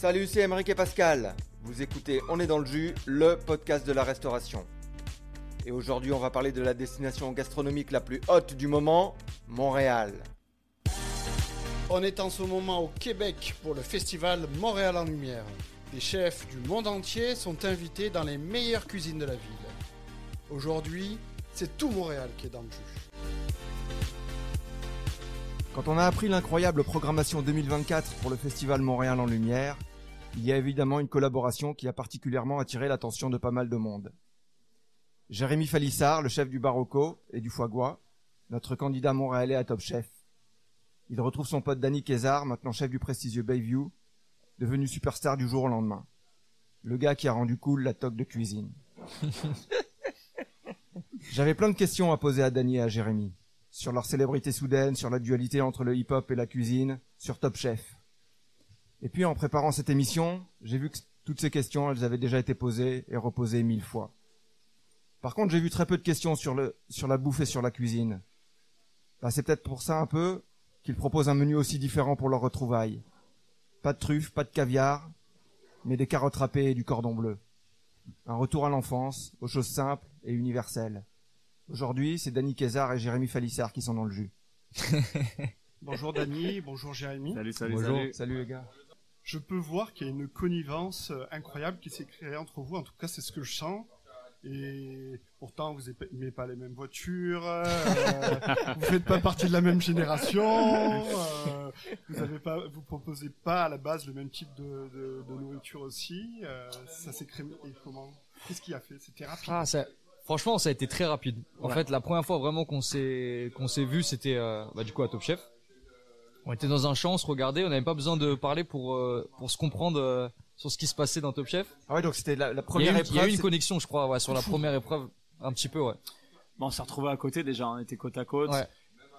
Salut, c'est Émeric et Pascal. Vous écoutez On est dans le jus, le podcast de la restauration. Et aujourd'hui, on va parler de la destination gastronomique la plus haute du moment, Montréal. On est en ce moment au Québec pour le festival Montréal en Lumière. Des chefs du monde entier sont invités dans les meilleures cuisines de la ville. Aujourd'hui, c'est tout Montréal qui est dans le jus. Quand on a appris l'incroyable programmation 2024 pour le festival Montréal en Lumière, il y a évidemment une collaboration qui a particulièrement attiré l'attention de pas mal de monde. Jérémy Falissard, le chef du Barocco et du Foie notre candidat montréalais à Top Chef. Il retrouve son pote Danny Kézard, maintenant chef du prestigieux Bayview, devenu superstar du jour au lendemain. Le gars qui a rendu cool la toque de cuisine. J'avais plein de questions à poser à Danny et à Jérémy. Sur leur célébrité soudaine, sur la dualité entre le hip-hop et la cuisine, sur Top Chef. Et puis en préparant cette émission, j'ai vu que toutes ces questions, elles avaient déjà été posées et reposées mille fois. Par contre, j'ai vu très peu de questions sur le sur la bouffe et sur la cuisine. Bah, c'est peut-être pour ça un peu qu'ils proposent un menu aussi différent pour leur retrouvailles. Pas de truffes, pas de caviar, mais des carottes râpées et du cordon bleu. Un retour à l'enfance, aux choses simples et universelles. Aujourd'hui, c'est Danny Kézard et Jérémy Falissard qui sont dans le jus. bonjour Danny, bonjour Jérémy. Salut, salut, bonjour. salut. Salut les gars. Je peux voir qu'il y a une connivence euh, incroyable qui s'est créée entre vous. En tout cas, c'est ce que je sens. Et pourtant, vous n'aimez pas les mêmes voitures, euh, vous faites pas partie de la même génération, euh, vous avez pas, vous proposez pas à la base le même type de, de, de nourriture aussi. Euh, ça s'est créé comment? Qu'est-ce qui a fait? C'était rapide. Ah, ça, franchement, ça a été très rapide. En fait, la première fois vraiment qu'on s'est qu'on s'est vu, c'était euh, bah, du coup à Top Chef. On était dans un champ, on se regardait, on n'avait pas besoin de parler pour euh, pour se comprendre euh, sur ce qui se passait dans Top Chef. Ah ouais, donc c'était la, la, première il épreuve. Il y a eu une connexion, je crois, ouais, sur la première épreuve, un petit peu, ouais. Bon, on s'est retrouvés à côté déjà, on était côte à côte. Ouais.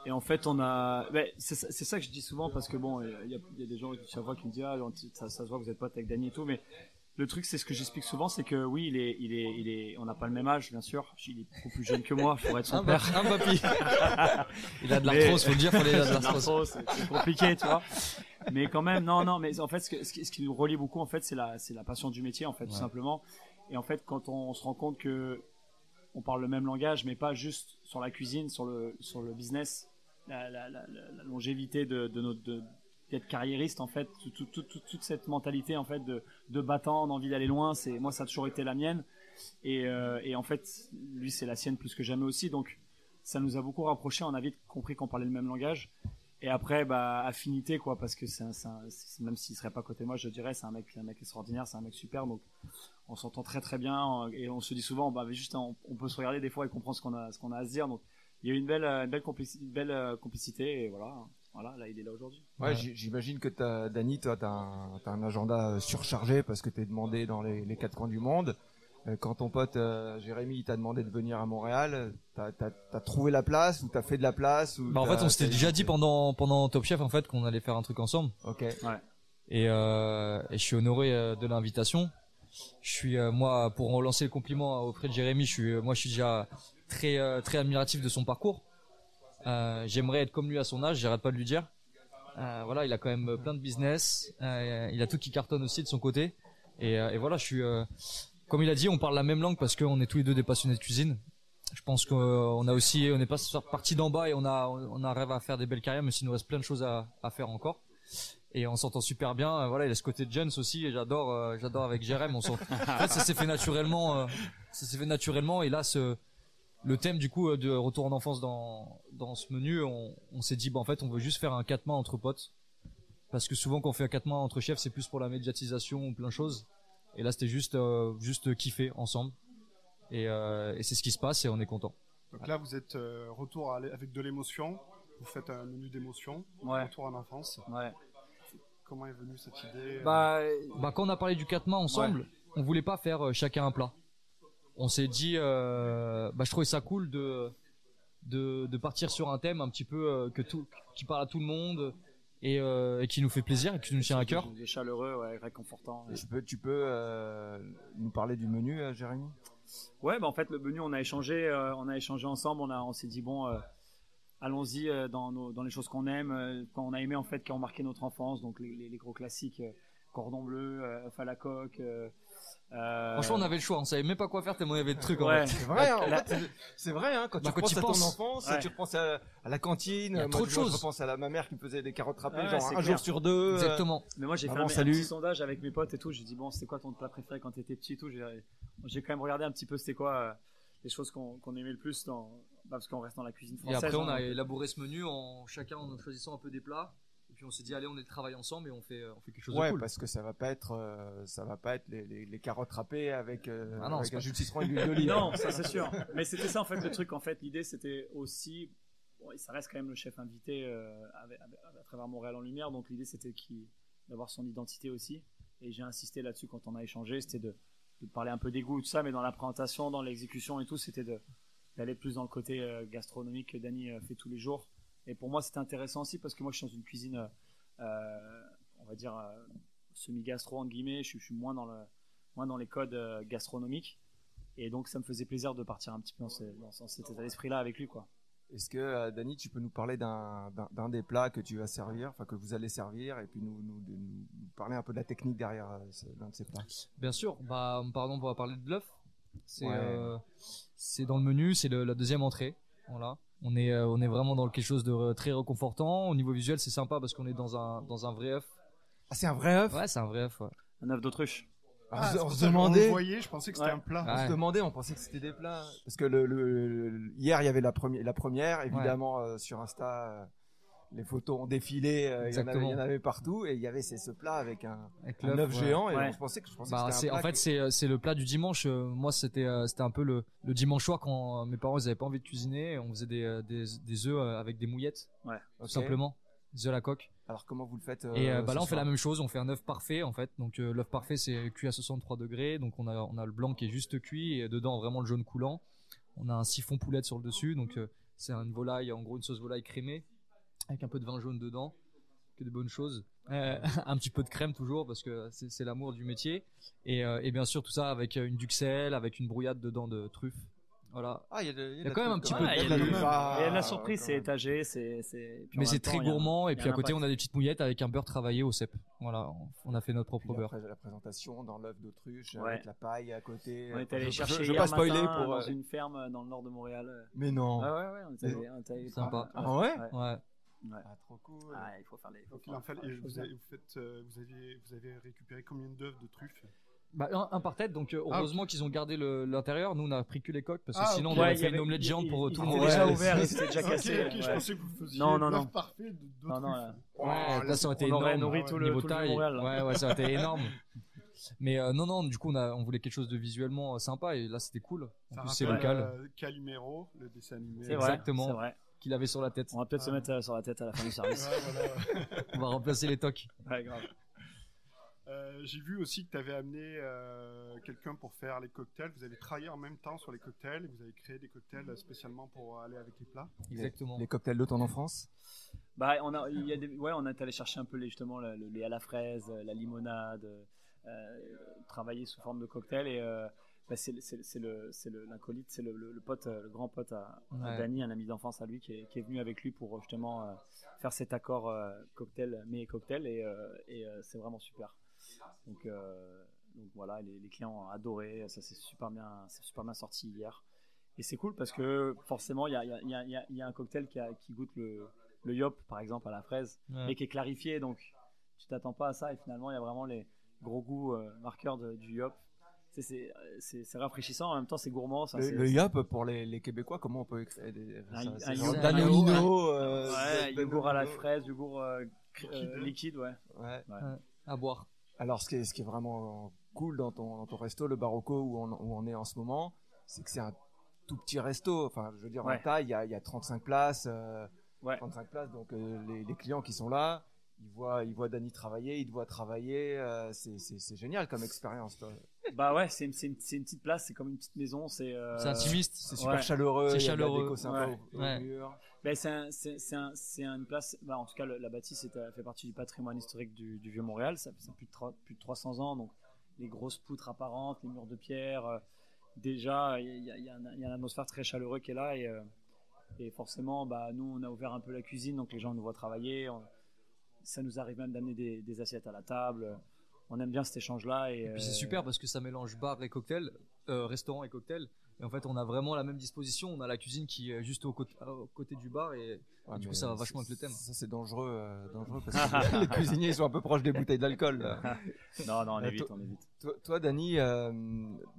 Et en fait, on a, c'est ça que je dis souvent parce que bon, il y a, y a, des gens chaque fois qui me disent ah, ça, ça se voit que vous êtes potes avec Danny et tout, mais le truc, c'est ce que j'explique souvent, c'est que oui, il est, il est, il est, on n'a pas le même âge, bien sûr. Il est beaucoup plus jeune que moi, pour être son un père. Un papy. il a de l'arthrose, faut le dire, faut il a de l'arthrose. C'est compliqué, tu vois. Mais quand même, non, non, mais en fait, ce, que, ce, qui, nous relie beaucoup, en fait, c'est la, c'est la passion du métier, en fait, tout simplement. Et en fait, quand on, on, se rend compte que on parle le même langage, mais pas juste sur la cuisine, sur le, sur le business, la, la, la, la longévité de, de notre, de, d'être carriériste en fait toute, cette mentalité en fait de, battant d'envie d'aller loin c'est moi ça a toujours été la mienne. Et, euh, et en fait lui c'est la sienne plus que jamais aussi. Donc ça nous a beaucoup rapprochés. On a vite compris qu'on parlait le même langage. Et après bah affinité quoi parce que même s'il serait pas côté de moi je dirais c'est un mec un mec extraordinaire c'est un mec super donc on s'entend très très bien. Et on se dit souvent bah juste on, peut se regarder des fois et comprendre ce qu'on a à se dire. Donc il y a eu une belle belle complicité, une belle complicité. Et voilà voilà, là, il est là aujourd'hui. Ouais, ouais. j'imagine que t'as, Dani, toi, t'as un, as un agenda surchargé parce que t'es demandé dans les, les, quatre coins du monde. Quand ton pote euh, Jérémy t'a demandé de venir à Montréal, t'as as, trouvé la place ou t'as fait de la place ou bah En fait, on s'était déjà dit pendant pendant Top Chef en fait qu'on allait faire un truc ensemble. Ok. Ouais. Et, euh, et je suis honoré euh, de l'invitation. Je suis euh, moi pour relancer le compliment auprès de Jérémy, je suis moi je suis déjà très euh, très admiratif de son parcours. Euh, J'aimerais être comme lui à son âge, j'arrête pas de lui dire. Euh, voilà, il a quand même plein de business, euh, il a tout qui cartonne aussi de son côté. Et, et voilà, je suis, comme il a dit, on parle la même langue parce qu'on est tous les deux des passionnés de cuisine. Je pense qu'on a aussi, on n'est pas parti d'en bas et on a, on arrive à faire des belles carrières, mais s'il nous reste plein de choses à, à faire encore. Et on s'entend super bien. Voilà, il a ce côté de Jones aussi. Et j'adore, j'adore avec Jérém. On en fait, ça s'est fait naturellement. ça s'est fait naturellement. Et là, ce le thème du coup de retour en enfance dans dans ce menu, on, on s'est dit bah en fait on veut juste faire un quatre mains entre potes parce que souvent quand on fait un quatre mains entre chefs c'est plus pour la médiatisation ou plein de choses et là c'était juste euh, juste kiffer ensemble et, euh, et c'est ce qui se passe et on est content. Donc là vous êtes euh, retour avec de l'émotion, vous faites un menu d'émotion, ouais. retour en enfance. Ouais. Comment est venue cette idée Bah bah quand on a parlé du quatre mains ensemble, ouais. on voulait pas faire chacun un plat on s'est dit, euh, bah, je trouvais ça cool de, de, de partir sur un thème un petit peu euh, que tout, qui parle à tout le monde et, euh, et qui nous fait plaisir et qui nous tient à cœur. C'est chaleureux, ouais, réconfortant. Tu peux, tu peux euh, nous parler du menu, euh, Jérémy? Ouais, bah en fait le menu, on a échangé, euh, on a échangé ensemble, on a, on s'est dit bon, euh, allons-y dans, nos, dans les choses qu'on aime, quand on a aimé en fait, qui ont marqué notre enfance, donc les, les, les gros classiques cordon bleu, euh, à la coque. euh, Franchement, on avait le choix, on savait même pas quoi faire tellement il y avait de trucs. en Ouais. fait. C'est vrai, hein, La- c'est- vrai, hein, quand Bah, tu quand penses tu à ton penses. enfance, Ouais. tu repenses à, à la cantine. Il y a moi, trop de je, moi, je choses. repense à la, ma mère qui me faisait des carottes râpées, Ouais, genre un clair. jour sur deux. euh, Exactement. Mais moi, j'ai fait un, petit sondage avec mes potes et tout. J'ai dit, bon, c'était quoi ton plat préféré quand t'étais petit et tout? J'ai quand même regardé un petit peu c'était quoi euh, les choses qu'on aimait le plus dans, bah, parce qu'on reste dans la cuisine Et française. après, on hein, a élaboré ce menu en chacun en choisissant un peu des plats. Puis on s'est dit, allez, on est travaille ensemble et on fait, on fait quelque chose Ouais, de cool. parce que ça va pas être, euh, ça va pas être les, les, les carottes râpées avec, euh, Ah non, avec un jus de citron et de l'huile d'olive. Non, ça c'est sûr. Mais c'était ça en fait le truc. En fait, l'idée c'était aussi, bon, ça reste quand même le chef invité euh, avec- avec- à travers Montréal en lumière. Donc l'idée c'était d'avoir son identité aussi. Et j'ai insisté là-dessus quand on a échangé, c'était de, de parler un peu des goûts et tout ça, mais dans la présentation, dans l'exécution et tout, c'était de d'aller plus dans le côté euh, gastronomique que Dany euh, fait tous les jours. Et pour moi, c'était intéressant aussi parce que moi, je suis dans une cuisine, euh, euh, on va dire euh, semi-gastro en guillemets. Je, suis- je suis moins dans le moins dans les codes euh, gastronomiques. Et donc, ça me faisait plaisir de partir un petit peu dans, ce- dans ce- cet état d'esprit-là avec lui, quoi. Est-ce que, euh, Dany, tu peux nous parler d'un des plats que tu vas servir, enfin que vous allez servir, et puis nous, nous, de- nous- nous parler un peu de la technique derrière euh, l'un de ces plats? Bien sûr. Bah, par exemple, on va parler de l'œuf. C'est Ouais. euh, c'est dans le menu, c'est la deuxième entrée. Voilà. On est, euh, on est vraiment dans quelque chose de re- très réconfortant. Au niveau visuel, c'est sympa parce qu'on est dans un, dans un vrai œuf. Ah, c'est un vrai œuf? Ouais, c'est un vrai œuf. Ouais. Un œuf d'autruche. Alors, Ah, on se- on demandait, le voyait, je pensais que c'était Ouais. un plat. on se demandait, on pensait que c'était des plats, parce que le, le- le- hier il y avait la première, la première, évidemment euh, sur Insta, euh, les photos ont défilé, euh, il y, en avait, Exactement. il y en avait partout, et il y avait ces- ce plat avec un, Avec un l'œuf, œuf ouais. géant, et Ouais. je pensais que je pensais Bah, que c'est, c'était un en fait, que- c'est, c'est le plat du dimanche. Euh, Moi, c'était, euh, c'était un peu le, le dimanche soir quand euh, mes parents ils avaient pas envie de cuisiner. On faisait des, euh, des, des œufs euh, avec des mouillettes, tout simplement. Des œufs à la coque. Alors comment vous le faites euh, Et euh, bah là, on fait la même chose. On fait un œuf parfait en fait. Donc euh, l'œuf parfait, c'est cuit à 63 degrés. Donc on a, on a le blanc qui est juste cuit et dedans vraiment le jaune coulant. On a un siphon poulette sur le dessus. Donc euh, c'est une volaille, en gros une sauce volaille crémée avec un peu de vin jaune dedans. Que de bonnes choses. Euh, un petit peu de crème toujours parce que c'est, l'amour du métier. Et, euh, et bien sûr tout ça avec euh, une duxelle, avec une brouillade dedans de truffes. Voilà. Ah, il y a, de- y de quand même un petit peu de- la il y a truc, de- ah, et la surprise, c'est étagé, c'est, Mais c'est très un- gourmand. Et puis à côté, on a des petites mouillettes avec un beurre travaillé au cèpe. Voilà. On- On a fait notre propre beurre. après la présentation dans l'œuf d'autruche Ouais. avec la paille à côté. On est allé je- chercher je, hier pas spoiler matin pour. dans une ferme dans le nord de Montréal. Mais non. Ah ouais, ouais, on est allé, Sympa. Ah ouais Ouais. Ah, trop cool. Ah, il faut faire les. faut faire- faire les vous, avez, vous, faites, euh, vous, aviez, vous avez récupéré combien d'œufs de truffes? Bah, un, un par tête, donc euh, Ah, heureusement qu'ils ont gardé le- l'intérieur. Nous, on a pris que les coques parce que Ah, sinon, ok. on aurait Ouais, il y fait une omelette géante pour tout le monde. déjà ouvert, s'était déjà cassé. ok, je ouais. pensais que vous faisiez Non, non, non. parfait de- d'autruche. Non, non, là. Oh, Ouais, là, ça aurait été on aurait énorme. nourri tout ouais. le, niveau tout le taille. Montréal. là. Ouais, ouais, ça aurait été énorme. Mais euh, non, non, du coup, on, a, on voulait quelque chose de visuellement sympa et là, c'était cool. En Ça plus, c'est local. euh, Calimero, le dessin animé. Exactement. C'est vrai. Qu'il avait sur la tête. On va peut-être se mettre euh, sur la tête à la fin du Ouais, service. voilà. On va remplacer les tocs. Ouais, grave. Euh, J'ai vu aussi que tu avais amené euh, quelqu'un pour faire les cocktails. Vous avez travaillé en même temps sur les cocktails et vous avez créé des cocktails spécialement pour aller avec les plats. Exactement. Les cocktails de ton enfance Bah, on a, il y a des, ouais, on est allé chercher un peu les, justement le, le lait à la fraise, la limonade, euh, travailler sous forme de cocktail et euh, bah, c'est c'est- c'est le, c'est le, c'est pote, euh, le grand pote à, à Ouais. Danny, un ami d'enfance à lui qui est, qui est venu avec lui pour euh, justement euh, faire cet accord euh, cocktail, mais cocktail et, et c'est vraiment super. Donc, donc voilà, les, les clients ont adoré, ça s'est super bien, c'est super bien sorti hier. Et c'est cool parce que forcément, il y a, y, a, y, a, y un cocktail qui, a, qui goûte le, le yop, par exemple, à la fraise, Ouais. mais qui est clarifié. Donc, tu t'attends pas à ça. Et finalement, il y a vraiment les gros goûts marqueurs de- du yop. C'est- rafraîchissant. En même temps, c'est gourmand. Ça, Le, le yop pour les, les Québécois, comment on peut créer des Un- ça, un un Danonino, euh, Ouais, yogourt à la fraise, yogourt euh, euh, Liquide. liquide, ouais. Ouais. À boire. Alors, ce qui est, ce qui est vraiment cool dans ton, dans ton resto, le Barocco, où on, où on est en ce moment, c'est que c'est un tout petit resto. Enfin, je veux dire, en Ouais. taille, il y a, il y a 35 places. euh, Ouais. 35 places, donc euh, les, les clients qui sont là, ils voient, ils voient Dany travailler, ils te voient travailler. euh, c'est génial comme expérience. Bah ouais, c'est une, c'est une, c'est une petite place, c'est comme une petite maison. C'est euh, C'est intimiste. C'est super Ouais. chaleureux. C'est il y a de la chaleureux. déco sympa Ouais. au, au Ouais. mur. Ben, c'est un, c'est, c'est un, c'est une place. bah, en tout cas, le- la bâtisse est, euh, fait partie du patrimoine historique du, du vieux Montréal. Ça, ça a plus de, trois- plus de 300 ans, donc les grosses poutres apparentes, les murs de pierre. euh, déjà, il y a, il y a un- il y a une atmosphère très chaleureuse qui est là et, euh, et forcément, bah, nous, on a ouvert un peu la cuisine, donc les gens nous voient travailler. on- ça nous arrive même d'amener des, des assiettes à la table. On aime bien cet échange-là. Et, Et puis c'est euh, super parce que ça mélange bar et cocktail, euh, restaurant et cocktail. Et en fait, on a vraiment la même disposition. On a la cuisine qui est juste au côté, au côté du bar et, Ouais, du coup, ça va vachement avec le thème. Ça, c'est dangereux, euh, dangereux parce que les cuisiniers ils sont un peu proches des bouteilles d'alcool. Non, non, on évite, toi- on évite. Toi, toi Dani, euh,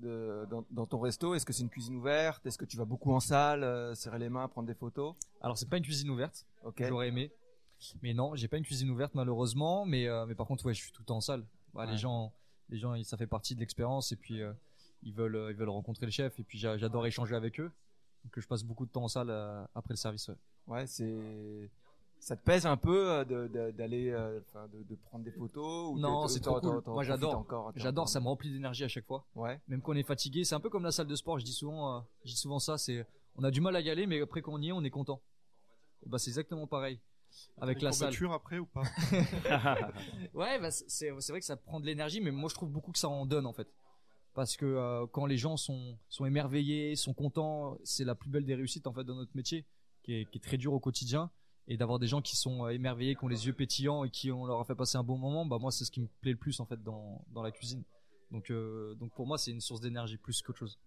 dans, dans ton resto, est-ce que c'est une cuisine ouverte? Est-ce que tu vas beaucoup en salle, euh, serrer les mains, prendre des photos? Alors, c'est pas une cuisine ouverte. Ok. J'aurais aimé. Mais non, j'ai pas une cuisine ouverte malheureusement. Mais, euh, mais par contre, ouais, je suis tout le temps en salle. Bah, Ouais. Les gens, les gens, ça fait partie de l'expérience et puis euh, ils veulent, euh, ils veulent rencontrer le chef et puis j'a- j'adore échanger avec eux. Donc je passe beaucoup de temps en salle euh, après le service. ouais. Ouais, c'est. Ça te pèse un peu d'aller, enfin, de, de prendre des photos ou Non, c'est trop cool. Moi, j'adore. J'adore, ça me remplit d'énergie à chaque fois. Ouais. Même quand on est fatigué, c'est un peu comme la salle de sport. Je dis souvent, euh, je dis souvent ça. C'est, on a du mal à y aller, mais après quand on y est, on est content. Bah c'est exactement pareil avec la salle. après ou pas Ouais, bah, c'est vrai que ça prend de l'énergie, mais moi je trouve beaucoup que ça en donne en fait. Parce que euh, quand les gens sont, sont émerveillés, sont contents, c'est la plus belle des réussites en fait dans notre métier, qui est, qui est très dur au quotidien. Et d'avoir des gens qui sont euh, émerveillés, qui ont les yeux pétillants et qui on leur a fait passer un bon moment, bah moi c'est ce qui me plaît le plus en fait dans, dans la cuisine. Donc, euh, donc pour moi c'est une source d'énergie plus qu'autre chose.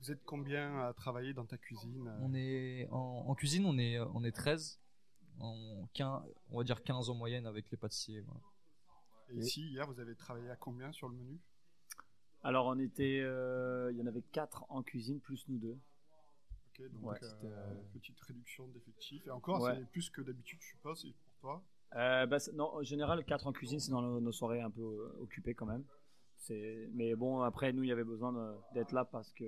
Vous êtes combien à travailler dans ta cuisine On est en, en cuisine, on est on est 13, en 15, on va dire 15 en moyenne avec les pâtissiers. voilà. Et ici, hier, vous avez travaillé à combien sur le menu? Alors, on était, euh, il y en avait quatre en cuisine plus nous deux. Ok, donc Ouais. euh, Petite, euh, petite réduction d'effectifs. Et encore, Ouais. c'est plus que d'habitude, je suppose, et pour toi? Euh, bah, c'est- non, en général, 4 en cuisine, c'est dans nos, nos soirées un peu occupées quand même. C'est, mais bon, après, nous, il y avait besoin d'être là parce que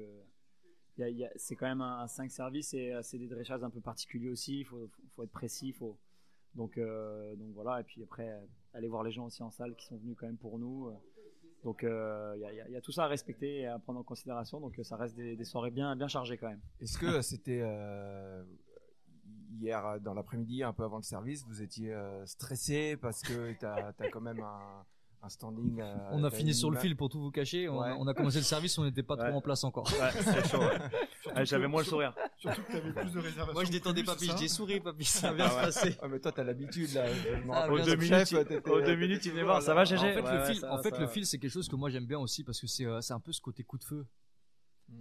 c'est quand même un, 5 services et euh, c'est des dressages un peu particuliers aussi. Il faut, être précis. Faut... Donc, euh, donc voilà. Et puis après, euh, aller voir les gens aussi en salle qui sont venus quand même pour nous. Donc il y, a, tout ça à respecter et à prendre en considération. Donc ça reste des, soirées bien, bien chargées quand même. Est-ce que c'était hier dans l'après-midi, un peu avant le service, vous étiez stressé parce que t'as as quand même un, un standing. euh, On a fini sur le fil pour tout vous cacher. On, a, Ouais. on a commencé le service, on n'était pas Ouais. trop en place encore. Ouais, c'est chaud. Ah, J'avais moins le sourire. Surtout que tu avais plus de réservations. Moi je détendais papy, je ça dis souris papy, ça va bien se passer. Ah, mais toi, t'as l'habitude là. Ah, aux bien deux minutes, Chef, il- t'étais- aux deux t'étais minutes, il venait toujours voir, ça va, En GG fait, Ouais, le fil, ça en fait, le fil, c'est quelque chose que moi j'aime bien aussi parce que c'est euh, c'est un peu ce côté coup de feu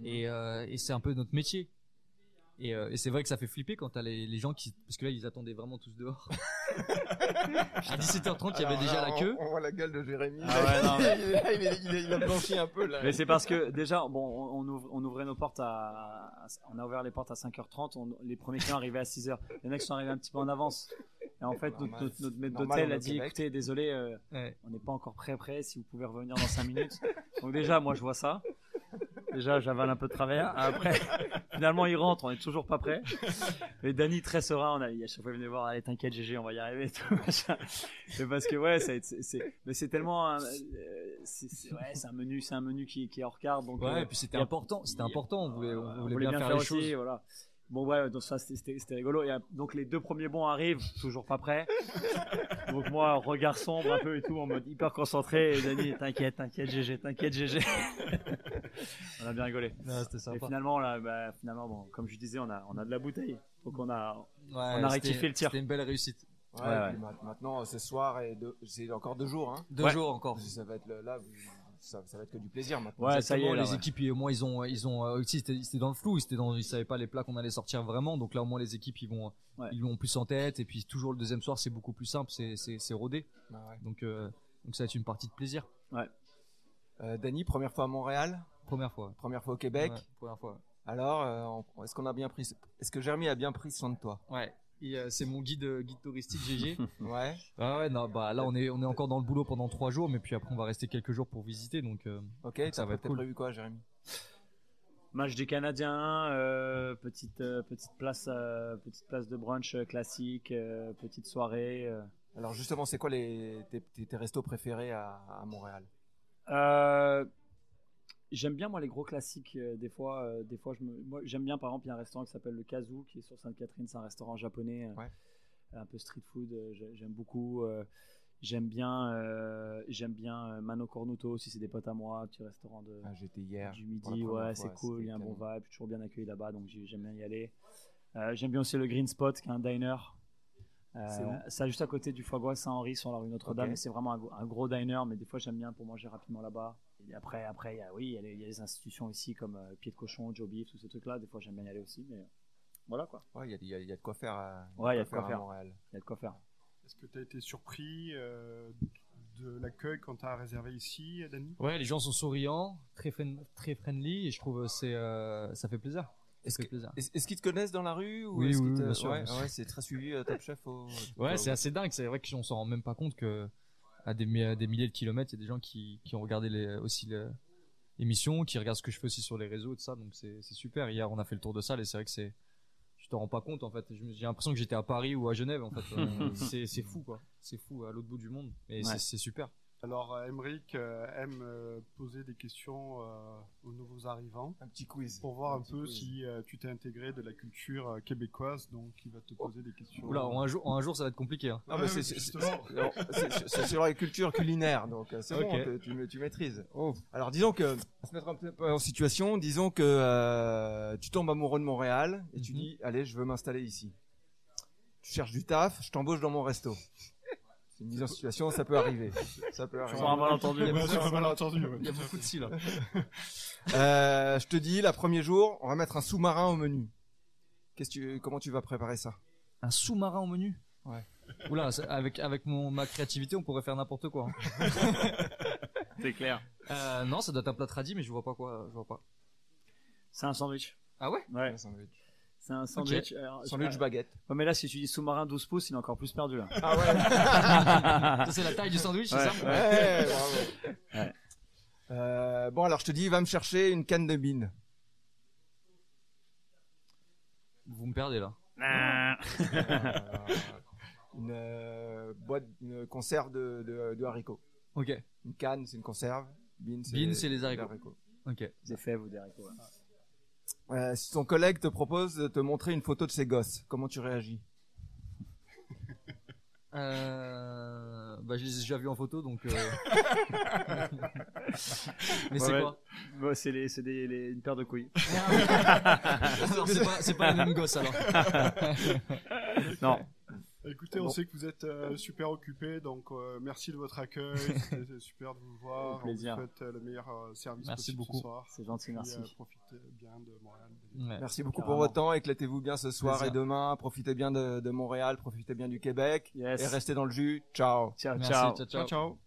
et, euh, et c'est un peu notre métier. Et, euh, et c'est vrai que ça fait flipper quand t'as les, les gens qui, parce que là ils attendaient vraiment tous dehors. à 17h30, il y avait Alors déjà là, la queue. On, voit la gueule de Jérémy. Ah ouais, non, mais- il, il, il- il a blanchi un peu là. Mais c'est parce que déjà, bon, on, ouvre- on ouvrait nos portes à, à- on a ouvert les portes à 5h30. on- les premiers clients arrivaient à 6h. Les mecs sont arrivés un petit peu en avance. Et en fait, notre, Normal. notre, notre maître d'hôtel est a dit, écoutez, désolé, euh, Ouais. on n'est pas encore prêt prêt. Si vous pouvez revenir dans 5 minutes. Donc déjà, moi, je vois ça. Déjà, j'avale un peu de travers. Après, finalement, il rentre, on est toujours pas prêt. Et Dany, très serein, on a, à chaque fois, il venait voir, allez, t'inquiète, GG, on va y arriver. et Tout, machin. Mais parce que, ouais, c'est, mais c'est tellement, un- euh, c'est, ouais, c'est un menu, c'est un menu qui, qui est hors carte. Donc, Ouais, euh, et puis c'était important, c'était important. On voulait, on on voulait voulait bien, faire, les aussi, choses. voilà. Bon ouais, donc ça c'était- rigolo. Et euh, donc les deux premiers bons arrivent, toujours pas prêts. donc moi regard sombre un peu et tout en mode hyper concentré. Et Dany, t'inquiète, t'inquiète GG, t'inquiète GG. on a bien rigolé. Et finalement là, bah, finalement bon, comme je disais, on a on a de la bouteille. Donc on a Ouais, a rectifié le tir. C'était une belle réussite. Ouais, Ouais, et ouais. puis ma- maintenant, ce soir, et c'est encore deux jours. Hein. Deux Ouais. jours encore. Ça va être le- là, vous- ça, ça va être que du plaisir maintenant. Ouais, ça y est, là, les ouais. équipes, au moins, ils ont, ils ont, euh, aussi, c'était dans le flou, ils, dans, ils savaient pas les plats qu'on allait sortir vraiment, donc là, au moins, les équipes, ils vont, Ouais. ils l'ont plus en tête, et puis toujours le deuxième soir, c'est beaucoup plus simple, c'est, c'est, rodé, Bah ouais. donc, euh, donc ça va être une partie de plaisir. Euh, Dany, première fois à Montréal, Première fois. première fois au Québec? Ouais, première fois. Alors, euh, est-ce qu'on a bien pris, est-ce que Jérémy a bien pris soin de toi? Ouais. Euh, c'est mon guide, euh, guide touristique GG. Ouais. ah ouais, non, bah là, on est, on est encore dans le boulot pendant trois jours, mais puis après, on va rester quelques jours pour visiter, donc, euh, Ok. Ça t'as- va être cool. prévu quoi, Jérémy? Match des Canadiens, euh, petite euh, petite place euh, petite place de brunch classique, euh, petite soirée. euh. Alors justement, c'est quoi les tes, tes- tes restos préférés à, à Montréal? Euh, j'aime bien moi les gros classiques. euh, des fois, euh, des fois je me, moi j'aime bien par exemple il y a un restaurant qui s'appelle le Kazoo qui est sur Sainte-Catherine, c'est un restaurant japonais, euh, un peu street food. j'ai- j'aime beaucoup. j'aime bien, euh, j'aime bien Mano Cornuto aussi, c'est des potes à moi, petit restaurant de ah, J'étais hier. du midi. Ouais, c'est cool, il y a un bon vibe, je suis toujours bien accueilli là-bas, donc j'ai- j'aime bien y aller. Euh, j'aime bien aussi le Green Spot qui est un diner. Euh, ça juste à côté du Foie Gras Saint-Henri sur la rue Notre-Dame. Ok. Et C'est vraiment un gros diner, mais des fois j'aime bien pour manger rapidement là-bas. Et après, après, il y a, oui, il y a les- il y, a les institutions ici comme euh, Pied de Cochon, Joe Beef, tous ces trucs-là. Des fois j'aime bien y aller aussi, mais voilà quoi. Ouais, il y a, il y a- il y a de quoi faire. à- Ouais, il y a de quoi à faire. Montréal. Il y a de quoi faire. Est-ce que tu as été surpris euh, de l'accueil quand tu as réservé ici, Dani Ouais, les gens sont souriants, très, friend- très friendly, et je trouve euh, c'est euh, ça fait plaisir. Ça Est-ce fait que- plaisir. Est-ce est-ce qu'ils te connaissent dans la rue ou Oui, est-ce oui, qu'ils te- oui, bien sûr, Ouais, ouais, c'est très suivi euh, Top Chef. Au... Ouais, c'est assez dingue. C'est vrai qu'on s'en rend même pas compte que à des, mi- à des milliers de kilomètres, il y a des gens qui, qui ont regardé les, aussi l'émission, qui regardent ce que je fais aussi sur les réseaux et tout ça. Donc c'est super. Hier, on a fait le tour de salle et c'est vrai que c'est, je te rends pas compte en fait. J'ai l'impression que j'étais à Paris ou à Genève en fait. Euh, c'est fou quoi. C'est fou à l'autre bout du monde. Et Ouais. c'est super. Alors, euh, Emeric euh, aime euh, poser des questions euh, aux nouveaux arrivants Un petit quiz. pour voir un, peu quiz. si euh, tu t'es intégré de la culture euh, québécoise, donc il va te poser des questions. Oula, en un jour, en un jour, ça va être compliqué. Hein. Ah, bah, Ouais, c'est- sur la culture culinaire, donc euh, c'est Ok. bon, tu- tu, tu maîtrises. Alors disons que, pour se mettre un peu en situation, disons que euh, tu tombes amoureux de Montréal et tu Mhm. dis, allez, je veux m'installer ici. Tu cherches du taf, je t'embauche dans mon resto. Une mise en situation, ça peut arriver. Ça peut arriver. Sur un malentendu. Il y a beaucoup de- un malentendu, ouais. Il y a beaucoup de si là. Euh, je te dis, la premier jour, on va mettre un sous-marin au menu. Qu'est-ce que tu, comment tu vas préparer ça? Un sous-marin au menu? Ouais. Oula, c'est- avec avec mon ma créativité, on pourrait faire n'importe quoi. hein. C'est clair. Euh, non, ça doit être un plat tradit, mais je vois pas quoi. Je vois pas. C'est un sandwich. Ah ouais? Ouais, Un sandwich. C'est un sandwich. Alors, Sandwich euh, baguette. ouais, mais là, si tu dis sous-marin 12 pouces, il est encore plus perdu là. Ah ouais c'est la taille du sandwich, c'est ça Ouais, bravo. Ouais. Euh, bon, alors je te dis, va me chercher une canne de bine. Vous me perdez là. Euh, une euh, boîte, une conserve de, de, de haricots. Ok. Une canne, c'est une conserve. Bine, c'est les haricots. Ok. Des fèves ou des haricots. Euh, si ton collègue te propose de te montrer une photo de ses gosses, comment tu réagis Euh... Bah, je les ai déjà vus en photo, donc. euh, mais Ouais, c'est ouais. quoi c'est les, c'est des, les- une paire de couilles. Alors, c'est pas, c'est pas les mêmes gosses alors. Non, Écoutez, on sait que vous êtes euh, super occupés, donc euh, merci de votre accueil. C'était super de vous voir. Au plaisir. Vous souhaite euh, le meilleur euh, service Merci possible beaucoup. ce soir. c'est gentil, merci. euh, profitez bien de Montréal. Ouais. Merci beaucoup Carrément. pour votre temps. Éclatez-vous bien ce soir Plaisir. et demain. Profitez bien de, de Montréal, profitez bien du Québec. Yes. Et restez dans le jus. Ciao. Ciao, Merci, ciao. ciao, ciao. ciao.